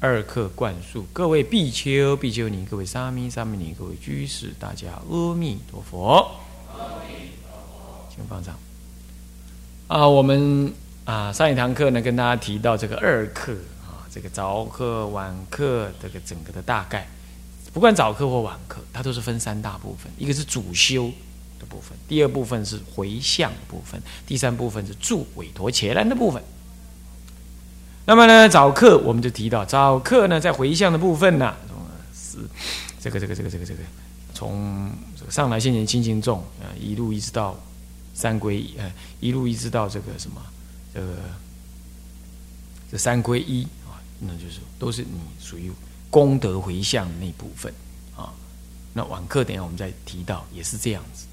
二课灌输，各位比丘、比丘尼，各位沙弥、沙弥尼，各位居士，大家阿弥陀佛。请放上。啊，我们啊上一堂课呢，跟大家提到这个二课啊，这个早课、晚课这个整个的大概，不管早课或晚课，它都是分三大部分，一个是主修的部分，第二部分是回向的部分，第三部分是助委托伽蓝的部分。那么呢，早课我们就提到，早课呢在回向的部分呢，是这个这个这个这个这个，从上来先前清净众啊，一路一直到三归一，呃，一路一直到这个什么，这个这三归一啊，那就是都是你属于功德回向的那部分啊。那晚课等下我们再提到，也是这样子。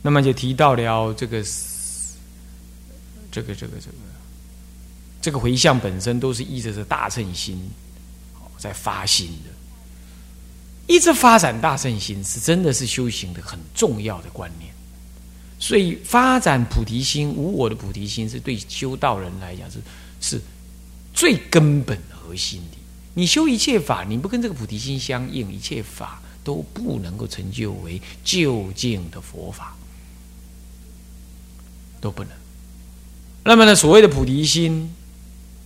那么就提到了这个这个这个这个。这个这个回向本身都是依着这大乘心，在发心的。一直发展大乘心，是真的是修行的很重要的观念。所以，发展菩提心、无我的菩提心，是对修道人来讲是是最根本核心的。你修一切法，你不跟这个菩提心相应，一切法都不能够成就为究竟的佛法，都不能。那么呢，所谓的菩提心。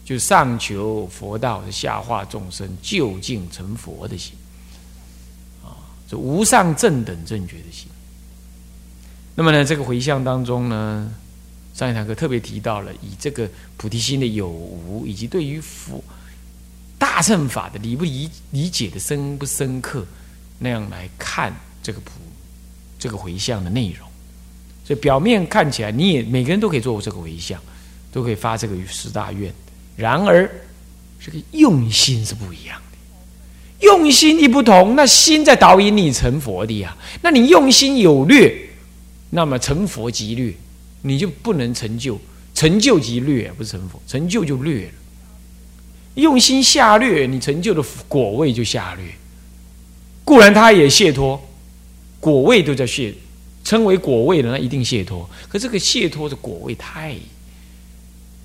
就上求佛道，下化众生，究竟成佛的心啊，这无上正等正觉的心。那么呢，这个回向当中呢，上一堂课特别提到了，以这个菩提心的有无，以及对于佛大乘法的理不理理解的深不深刻，那样来看这个普这个回向的内容。所以表面看起来，你也每个人都可以做这个回向，都可以发这个十大愿。然而，这个用心是不一样的。用心一不同，那心在导引你成佛的呀。那你用心有略，那么成佛即略，你就不能成就。成就即略，不是成佛，成就就略了。用心下略，你成就的果位就下略。固然他也解脱，果位都在解，称为果位的那一定解脱。可这个解脱的果位太，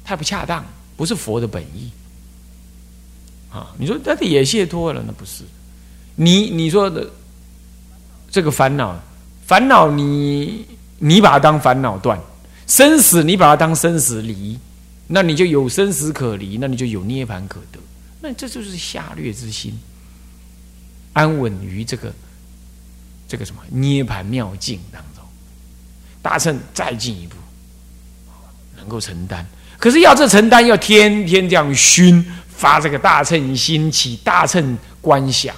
太不恰当。不是佛的本意啊！你说那也解脱了？那不是你你说的这个烦恼，烦恼你你把它当烦恼断，生死你把它当生死离，那你就有生死可离，那你就有涅盘可得。那这就是下劣之心，安稳于这个这个什么涅盘妙境当中。大圣再进一步，能够承担。可是要这承担，要天天这样熏发这个大乘心起大乘观想，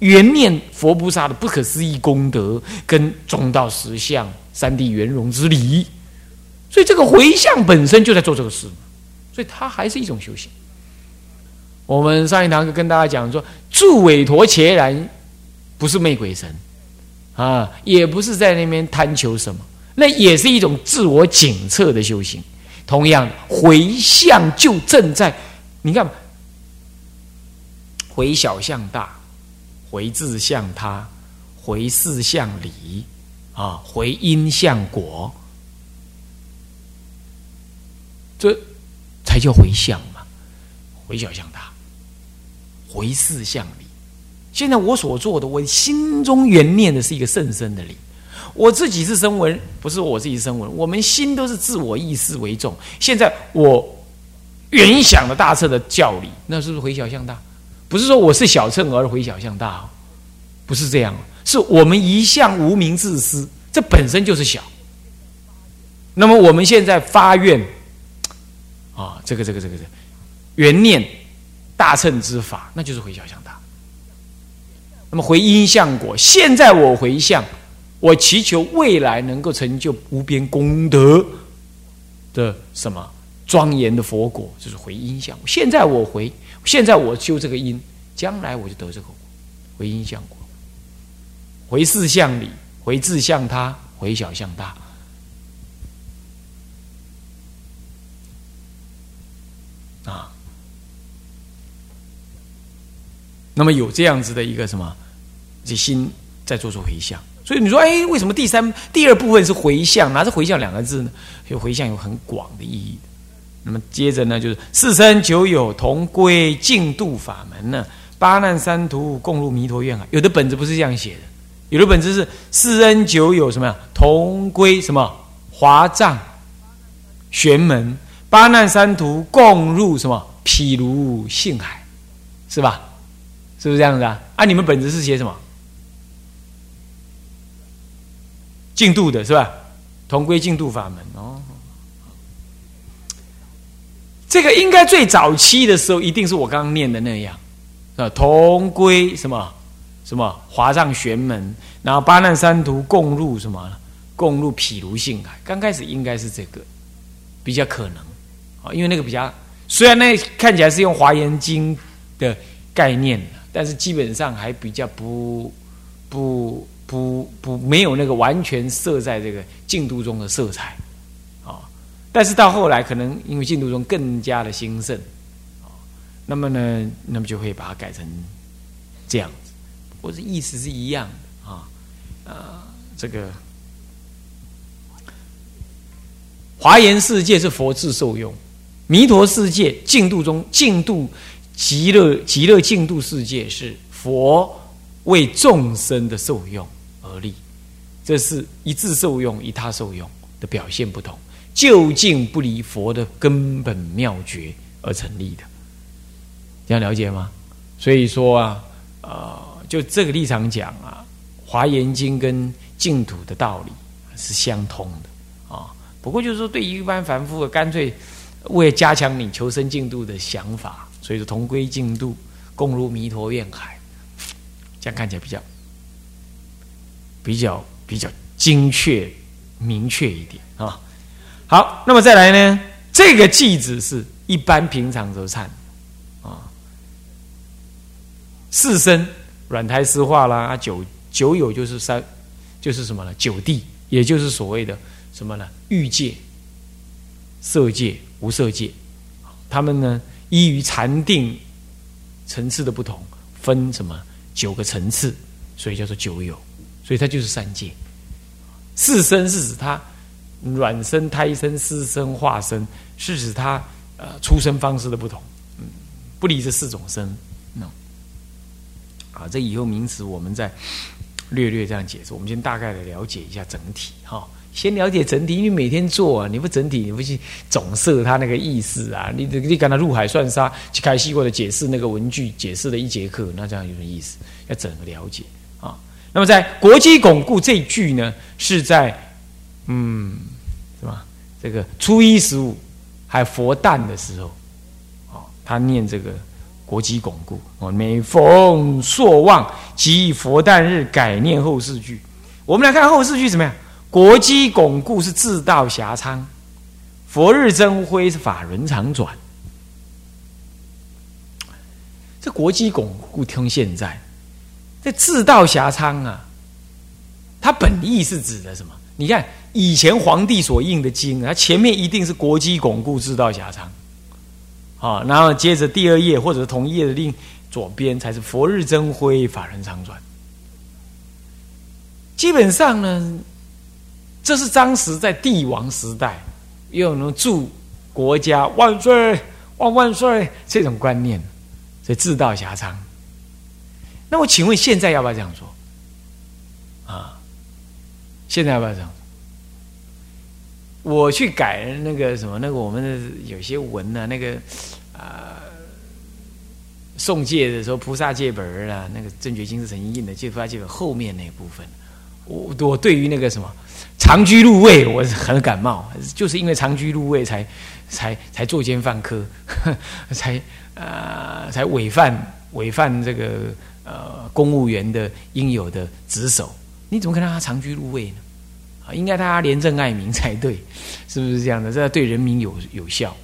圆念佛菩萨的不可思议功德跟中道实相三谛圆融之理，所以这个回向本身就在做这个事，所以它还是一种修行。我们上一堂课跟大家讲说，助韦陀伽蓝不是媚鬼神啊，也不是在那边贪求什么，那也是一种自我检测的修行。同样的，回向就正在，你看，回小向大，回自向他，回事向理，啊，回因向果，这才叫回向嘛。回小向大，回事向理。现在我所做的，我心中原念的是一个甚深的理。我自己是声闻，不是我自己声闻。我们心都是自我意识为重。现在我原想的大乘的教理，那是不是回小向大？不是说我是小乘而回小向大，不是这样。是我们一向无名自私，这本身就是小。那么我们现在发愿啊，这个这个这个这个原念大乘之法，那就是回小向大。那么回因向果，现在我回向。我祈求未来能够成就无边功德的什么庄严的佛果，就是回音相。现在我回，现在我修这个因，将来我就得这个回音相果。回事向理，回智向他，回小向大。啊，那么有这样子的一个什么，这心在做出回向。所以你说，哎，为什么第三、第二部分是回向？哪是回向两个字呢？有回向有很广的意义。那么接着呢，就是四生九有同归净度法门呢，八难三途共入弥陀愿海。有的本子不是这样写的，有的本子是四恩九有什么呀？同归什么华藏玄门，八难三途共入什么毗卢性海，是吧？是不是这样子啊？啊，你们本子是写什么？净度的是吧？同归净度法门。哦。这个应该最早期的时候，一定是我刚刚念的那样，啊，同归什么？什么？华藏玄门，然后八难三途共入什么，共入毗卢性海。刚开始应该是这个。比较可能。啊，因为那个比较虽然那看起来是用华严经的概念，但是基本上还比较不不不不没有那个完全设在这个净度中的色彩啊。但是到后来，可能因为净土中更加的兴盛，那么呢，那么就会把它改成这样子，或者意思是一样的啊。呃，这个华严世界是佛智受用，弥陀世界净土中净土极乐极乐净土世界是佛为众生的受用而立，这是一致受用一他受用的表现不同。究竟不离佛的根本妙诀而成立的，这样了解吗？所以说啊，呃，就这个立场讲啊，《华严经》跟净土的道理是相通的啊。不过就是说，对于一般凡夫，干脆为了加强你求生净土的想法，所以说同归净土，共入弥陀愿海，这样看起来比较比较比较精确、明确一点啊。好，那么再来呢？这个句子是一般平常都唱啊。四生软胎湿化啦，九九有就是三，就是什么呢？九地，也就是所谓的什么呢？欲界、色界、无色界，他们呢依于禅定层次的不同，分什么九个层次，所以叫做九有，所以它就是三界。四生是指它。卵生、胎生、湿生、化生，是指它呃出生方式的不同，嗯，不离这四种生，那啊，这以后名词我们再略略这样解释。我们先大概的了解一下整体哈，先了解整体，因为每天做啊，你不整体，你不去总设它那个意思啊，你你跟他入海算沙，去开西或的解释那个文句，解释了一节课，那这样有什么意思？要整个了解。那么在国基巩固这一句呢，是在。嗯，是吧？这个初一十五还佛诞的时候，哦，他念这个国基巩固哦，每逢朔望即佛诞日改念后四句。我们来看后四句怎么样？国基巩固是自道狭昌，佛日增辉是法轮常转。这国际巩固听现在，这自道遐昌啊，它本意是指的什么？你看。以前皇帝所印的经，它前面一定是国基巩固，知道狭长，啊，然后接着第二页或者同一页的另左边才是佛日增辉，法人常转。基本上呢，这是当时在帝王时代，又能祝国家万岁万万岁这种观念，所以自道狭长。那我请问现在要不要这样做？啊，现在要不要这样？我去改那个什么，那个我们的有些文呢，那个啊，送戒的时候菩萨戒本儿啊，那个正觉经是曾经印的，戒菩萨戒本后面那部分，我我对于那个什么长居入位，我是很感冒，就是因为长居入位才才才作奸犯科，才呃才违犯违犯这个呃公务员的应有的职守，你怎么可能让他长居入位呢？啊应该大家廉政爱民才对，是不是这样的？这对人民有有效。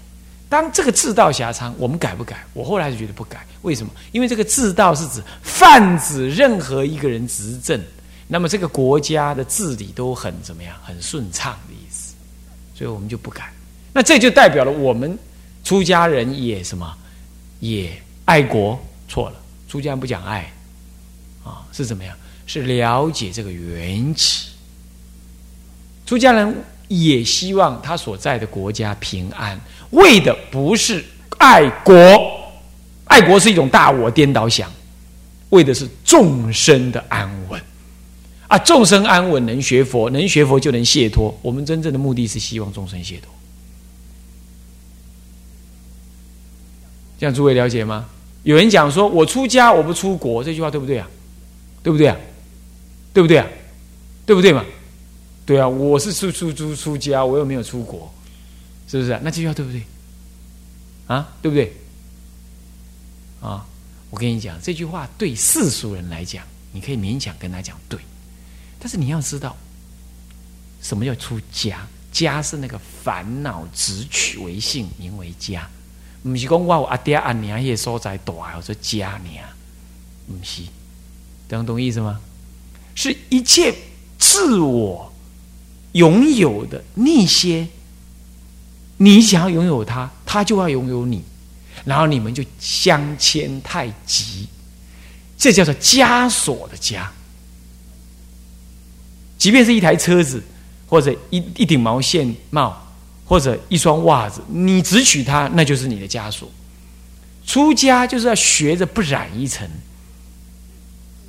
当这个自道狭长，我们改不改？我后来就觉得不改。为什么？因为这个自道是指泛指任何一个人执政，那么这个国家的治理都很怎么样？很顺畅的意思，所以我们就不改。那这就代表了我们出家人也什么？也爱国？错了，出家人不讲爱啊，是怎么样？是了解这个缘起。出家人也希望他所在的国家平安，为的不是爱国，爱国是一种大我颠倒想，为的是众生的安稳。啊，众生安稳，能学佛，能学佛就能解脱。我们真正的目的是希望众生解脱。这样诸位了解吗？有人讲说：“我出家，我不出国。”这句话对不对啊？对不对啊？对不对啊？对不对嘛？对啊，我是出出出出家，我又没有出国，是不是？那这句话对不对？啊，对不对？啊，我跟你讲，这句话对世俗人来讲，你可以勉强跟他讲对。但是你要知道，什么叫出家？家是那个烦恼直取为性，名为家。不是讲我阿爹阿娘迄个所在大，叫做家娘，不是，懂懂意思吗？是一切自我拥有的那些，你想要拥有它，它就要拥有你，然后你们就相牵太急，这叫做枷锁的枷。即便是一台车子，或者一一顶毛线帽，或者一双袜子，你只取它，那就是你的枷锁。出家就是要学着不染一层，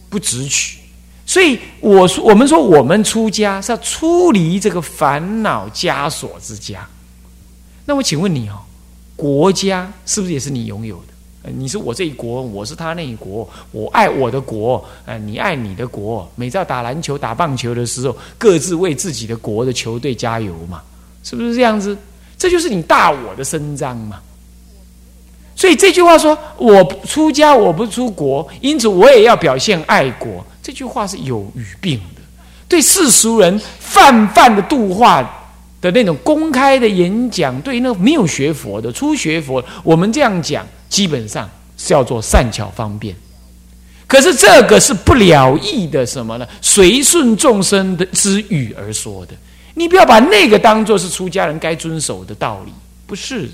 不只取。所以，我说我们说，我们出家是要出离这个烦恼枷锁之家。那我请问你哦，国家是不是也是你拥有的？你是我这一国，我是他那一国，我爱我的国，呃，你爱你的国。每到打篮球、打棒球的时候，各自为自己的国的球队加油嘛，是不是这样子？这就是你大我的伸张嘛。所以这句话说，我出家我不出国，因此我也要表现爱国。这句话是有语病的，对世俗人泛泛的度化的那种公开的演讲，对那没有学佛的、初学佛，我们这样讲。基本上是要做善巧方便，可是这个是不了义的什么呢？随顺众生的之语而说的，你不要把那个当做是出家人该遵守的道理，不是。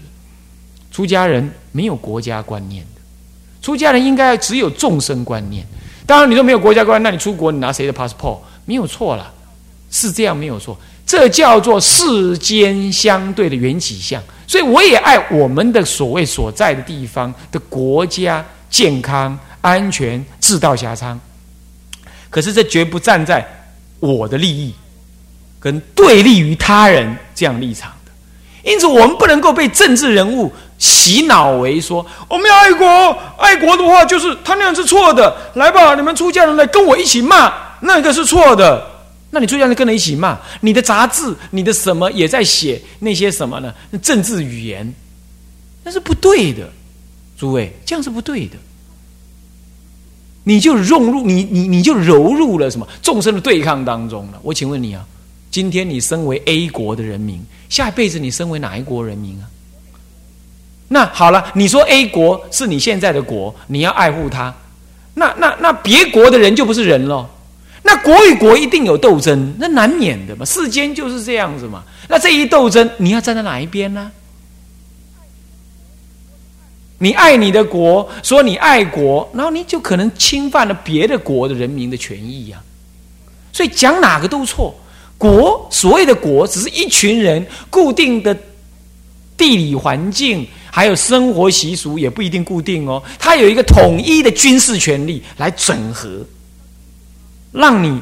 出家人没有国家观念的，出家人应该只有众生观念。当然，你说没有国家观，那你出国你拿谁的 passport？没有错了，是这样没有错。这叫做世间相对的缘起相，所以我也爱我们的所谓所在的地方的国家健康安全自道狭昌。可是这绝不站在我的利益跟对立于他人这样立场的，因此我们不能够被政治人物洗脑为说我们要爱国，爱国的话就是他那样是错的。来吧，你们出家人来跟我一起骂，那个是错的。那你出家人跟着一起骂，你的杂志、你的什么也在写那些什么呢？政治语言，那是不对的，诸位，这样是不对的。你就融入你你你就融入了什么众生的对抗当中了。我请问你啊，今天你身为 A 国的人民，下一辈子你身为哪一国人民啊？那好了，你说 A 国是你现在的国，你要爱护它，那那那别国的人就不是人喽。那国与国一定有斗争，那难免的嘛，世间就是这样子嘛。那这一斗争，你要站在哪一边呢？你爱你的国，说你爱国，然后你就可能侵犯了别的国的人民的权益呀。所以讲哪个都错。国所谓的国，只是一群人固定的地理环境，还有生活习俗也不一定固定哦。它有一个统一的军事权力来整合。让你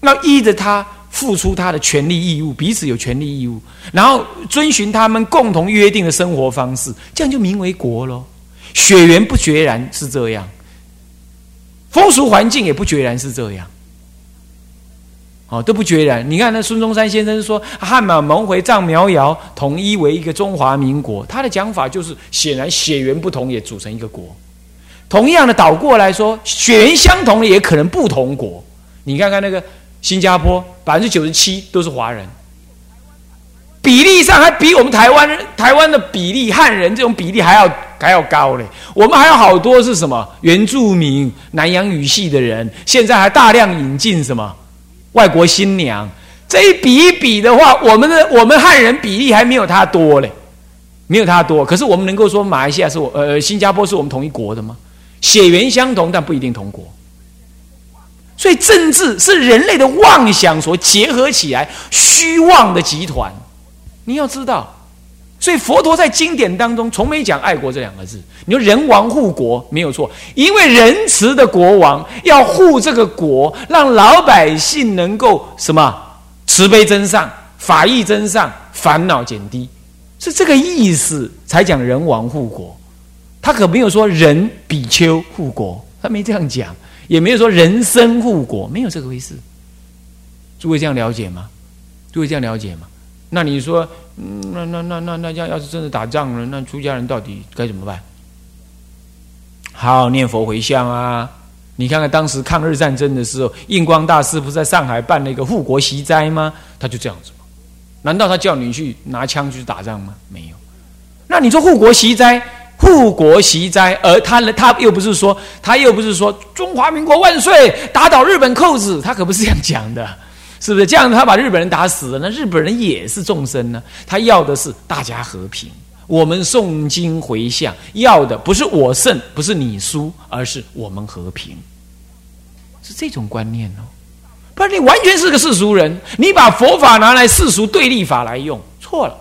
要依着他付出他的权利义务，彼此有权利义务，然后遵循他们共同约定的生活方式，这样就名为国喽。血缘不决然是这样，风俗环境也不决然是这样，哦，都不决然。你看那孙中山先生说汉满蒙回藏苗瑶统一为一个中华民国，他的讲法就是显然血缘不同也组成一个国。同样的倒过来说，血缘相同的也可能不同国。你看看那个新加坡，百分之九十七都是华人，比例上还比我们台湾台湾的比例汉人这种比例还要还要高嘞。我们还有好多是什么原住民南洋语系的人，现在还大量引进什么外国新娘，这一比一比的话，我们的我们汉人比例还没有他多嘞，没有他多。可是我们能够说马来西亚是我呃新加坡是我们同一国的吗？血缘相同，但不一定同国。所以政治是人类的妄想所结合起来虚妄的集团，你要知道。所以佛陀在经典当中从没讲爱国这两个字。你说人亡护国没有错，因为仁慈的国王要护这个国，让老百姓能够什么慈悲真上、法义真上、烦恼减低，是这个意思才讲人亡护国。他可没有说人比丘护国，他没这样讲。也没有说人生护国，没有这个回事。诸位这样了解吗？诸位这样了解吗？那你说，那那那那那要要是真的打仗了，那出家人到底该怎么办？好好念佛回向啊！你看看当时抗日战争的时候，印光大师不是在上海办了一个护国习斋吗？他就这样子？难道他叫你去拿枪去打仗吗？没有。那你说护国习斋？护国习斋，而他？他又不是说，他又不是说中华民国万岁，打倒日本扣子，他可不是这样讲的，是不是？这样他把日本人打死了，那日本人也是众生呢。他要的是大家和平。我们诵经回向，要的不是我胜，不是你输，而是我们和平，是这种观念哦。不然你完全是个世俗人，你把佛法拿来世俗对立法来用，错了，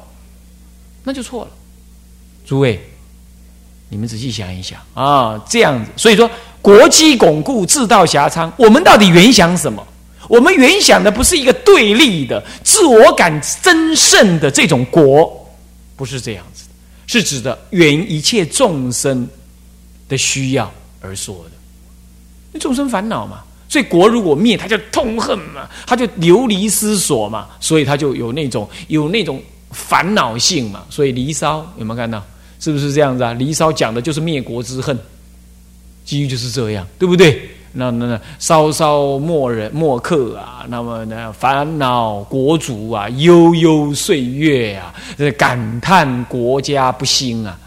那就错了。诸位。你们仔细想一想啊，这样子，所以说国基巩固，治道狭昌，我们到底原想什么？我们原想的不是一个对立的、自我感增胜的这种国，不是这样子，是指的原一切众生的需要而说的。那众生烦恼嘛，所以国如果灭，他就痛恨嘛，他就流离失所嘛，所以他就有那种有那种烦恼性嘛，所以离骚有没有看到？是不是这样子啊？《离骚》讲的就是灭国之恨，基于就是这样，对不对？那那那稍稍莫人莫客啊，那么呢烦恼国主啊，悠悠岁月啊，感叹国家不兴啊。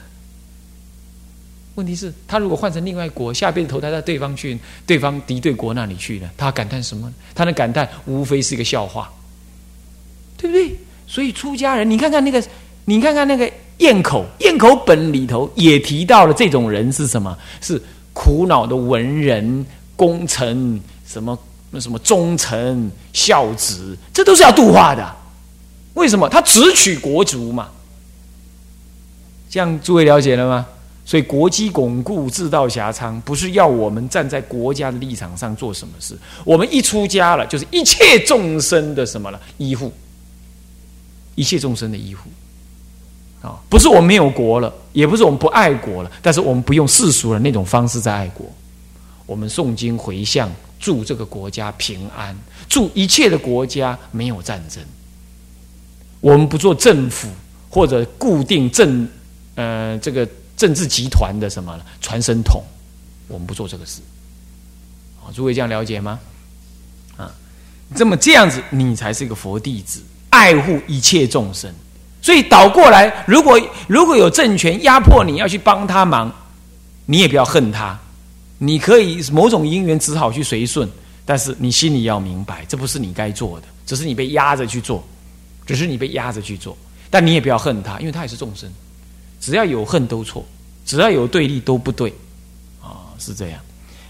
问题是，他如果换成另外国，下辈子投胎到对方去，对方敌对国那里去呢？他感叹什么？他的感叹无非是一个笑话，对不对？所以出家人，你看看那个，你看看那个。咽口咽口本里头也提到了这种人是什么？是苦恼的文人、功臣，什么那什么忠臣孝子，这都是要度化的。为什么？他只取国族嘛。这样诸位了解了吗？所以国基巩固，治道狭昌，不是要我们站在国家的立场上做什么事。我们一出家了，就是一切众生的什么了？依护，一切众生的依护。啊，不是我们没有国了，也不是我们不爱国了，但是我们不用世俗的那种方式在爱国。我们诵经回向，祝这个国家平安，祝一切的国家没有战争。我们不做政府或者固定政，呃，这个政治集团的什么传声筒，我们不做这个事。啊，诸位这样了解吗？啊，这么这样子，你才是一个佛弟子，爱护一切众生。所以倒过来，如果如果有政权压迫你要去帮他忙，你也不要恨他，你可以某种因缘只好去随顺，但是你心里要明白，这不是你该做的，只是你被压着去做，只是你被压着去做，但你也不要恨他，因为他也是众生，只要有恨都错，只要有对立都不对，啊，是这样。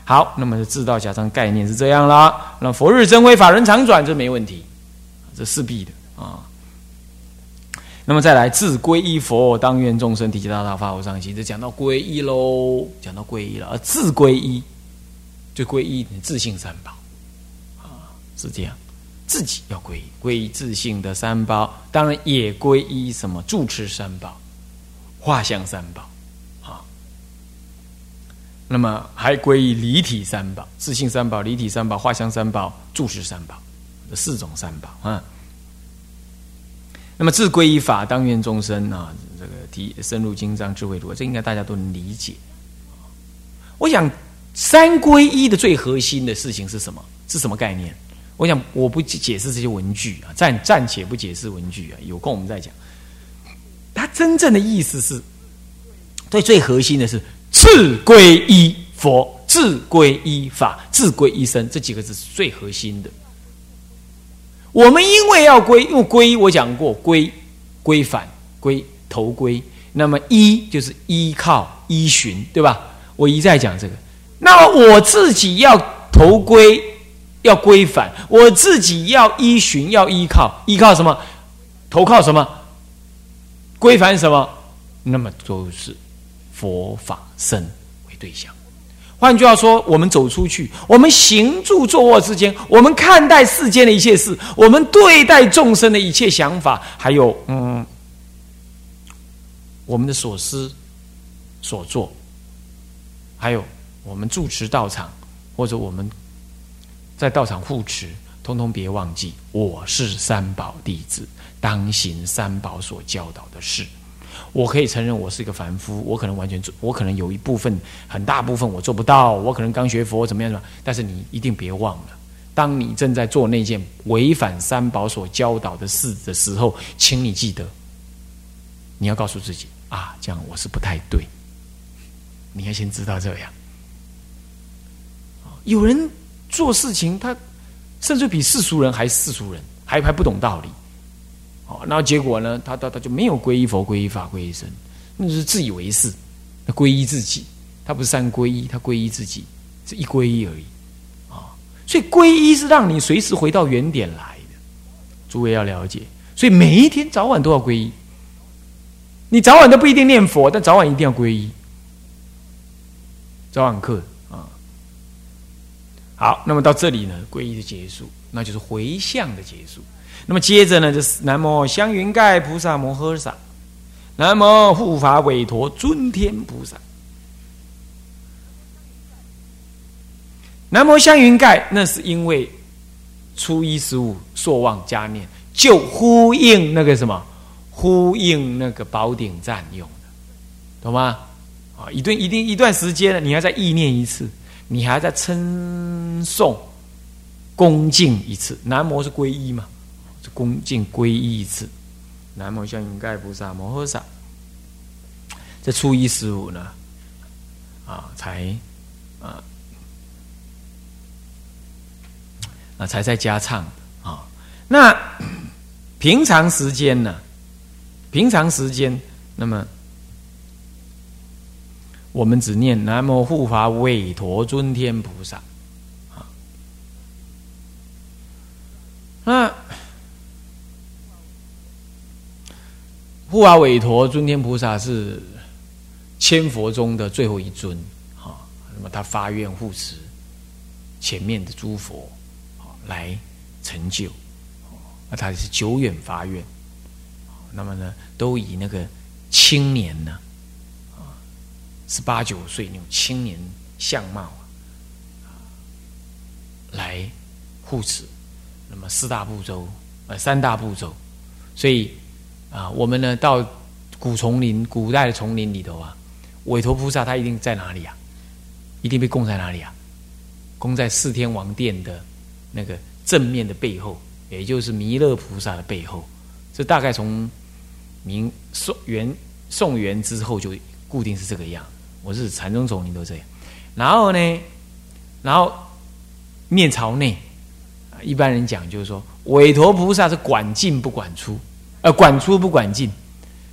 好，那么自道假装概念是这样啦，那佛日增辉，法人常转，这没问题，这势必的啊。那么再来自皈依佛，当愿众生提起大道发无上心。这讲到皈依喽，讲到皈依了。而自皈依，就皈依你自信三宝啊，是这样。自己要皈依，皈依自信的三宝，当然也皈依什么住持三宝、画像三宝啊。那么还皈依离体三宝：自信三宝、离体三宝、画像三宝、住持三宝，这四种三宝啊。那么自归依法，当愿众生啊，这个提深入经藏，智慧多，这应该大家都能理解。我想三归一的最核心的事情是什么？是什么概念？我想我不解释这些文句啊，暂暂且不解释文句啊，有空我们再讲。它真正的意思是，对最核心的是自归依佛、自归依法、自归依生这几个字是最核心的。我们因为要归，因为归我讲过，归归返归头归，那么依就是依靠依循，对吧？我一再讲这个。那么我自己要头归，要归返，我自己要依循，要依靠，依靠什么？投靠什么？归返什么？那么都是佛法身为对象。换句话说，我们走出去，我们行住坐卧之间，我们看待世间的一切事，我们对待众生的一切想法，还有嗯，我们的所思所做，还有我们住持道场，或者我们在道场护持，通通别忘记，我是三宝弟子，当行三宝所教导的事。我可以承认我是一个凡夫，我可能完全做，我可能有一部分很大部分我做不到，我可能刚学佛怎么样怎么样。但是你一定别忘了，当你正在做那件违反三宝所教导的事的时候，请你记得，你要告诉自己啊，这样我是不太对。你要先知道这样。有人做事情，他甚至比世俗人还世俗人，还还不懂道理。哦，那结果呢？他他他就没有皈依佛、皈依法、皈依僧，那是自以为是。他皈依自己，他不是三皈依，他皈依自己，是一皈依而已。啊，所以皈依是让你随时回到原点来的。诸位要了解，所以每一天早晚都要皈依。你早晚都不一定念佛，但早晚一定要皈依。早晚课啊，好，那么到这里呢，皈依的结束，那就是回向的结束。那么接着呢，就是南无香云盖菩萨摩诃萨，南无护法韦陀尊天菩萨，南无香云盖，那是因为初一十五朔望加念，就呼应那个什么，呼应那个宝顶赞用的，懂吗？啊，一段一定一段时间了，你还在意念一次，你还在称颂恭敬一次，南无是皈依嘛？恭敬皈依一次，南无香云盖菩萨摩诃萨。这初一十五呢，啊，才啊啊才在家唱啊。那平常时间呢？平常时间，那么我们只念南无护法韦陀尊天菩萨啊。那护法韦陀尊天菩萨是千佛中的最后一尊，啊，那么他发愿护持前面的诸佛，来成就，那他是久远发愿，那么呢，都以那个青年呢，啊，十八九岁那种青年相貌，来护持，那么四大部洲，呃，三大部洲，所以。啊，我们呢到古丛林、古代的丛林里头啊，韦陀菩萨他一定在哪里啊？一定被供在哪里啊？供在四天王殿的那个正面的背后，也就是弥勒菩萨的背后。这大概从明宋元宋元之后就固定是这个样。我是禅宗丛林都这样。然后呢，然后面朝内，一般人讲就是说，韦陀菩萨是管进不管出。呃，管出不管进，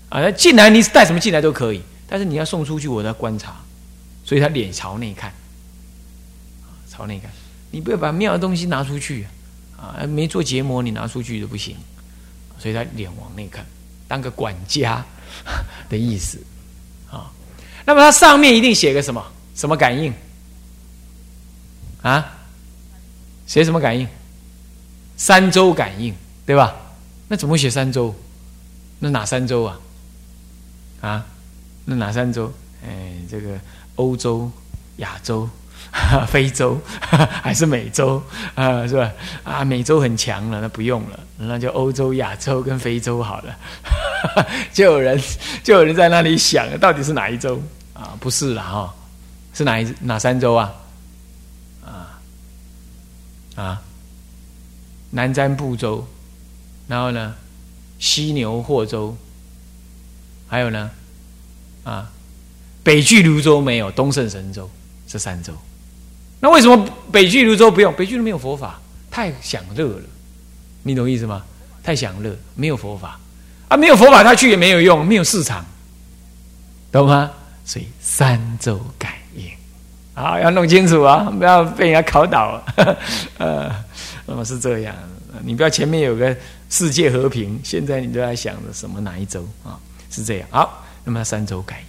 啊，那进来你带什么进来都可以，但是你要送出去，我在观察，所以他脸朝内看，朝内看，你不要把妙的东西拿出去，啊，没做结膜你拿出去都不行，所以他脸往内看，当个管家 的意思，啊，那么它上面一定写个什么什么感应，啊，写什么感应？三周感应，对吧？那怎么写三周？那哪三周啊？啊，那哪三周？哎，这个欧洲、亚洲、非洲 还是美洲啊？是吧？啊，美洲很强了，那不用了，那就欧洲、亚洲跟非洲好了。就有人就有人在那里想，到底是哪一周啊？不是了哈，是哪一哪三周啊？啊啊，南瞻部洲。然后呢，西牛霍州，还有呢，啊，北俱泸州没有，东胜神州这三州。那为什么北俱泸州不用？北俱泸没有佛法，太享乐了，你懂意思吗？太享乐，没有佛法啊，没有佛法他去也没有用，没有市场，懂吗？所以三州感应，啊，要弄清楚啊，不要被人家考倒了。呃，那么是这样，你不要前面有个世界和平，现在你都在想着什么哪一周啊？是这样。好，那么三周改。